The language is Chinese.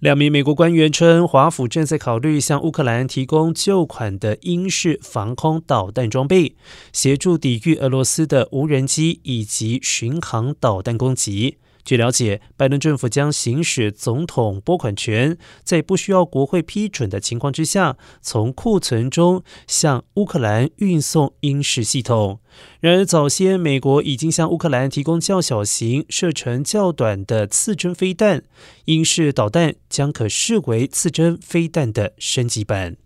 两名美国官员称，华府正在考虑向乌克兰提供旧款的英式防空导弹装备，协助抵御俄罗斯的无人机以及巡航导弹攻击。据了解，拜登政府将行使总统拨款权，在不需要国会批准的情况之下，从库存中向乌克兰运送英式系统。然而，早先美国已经向乌克兰提供较小型、射程较短的次针飞弹，英式导弹将可视为次针飞弹的升级版。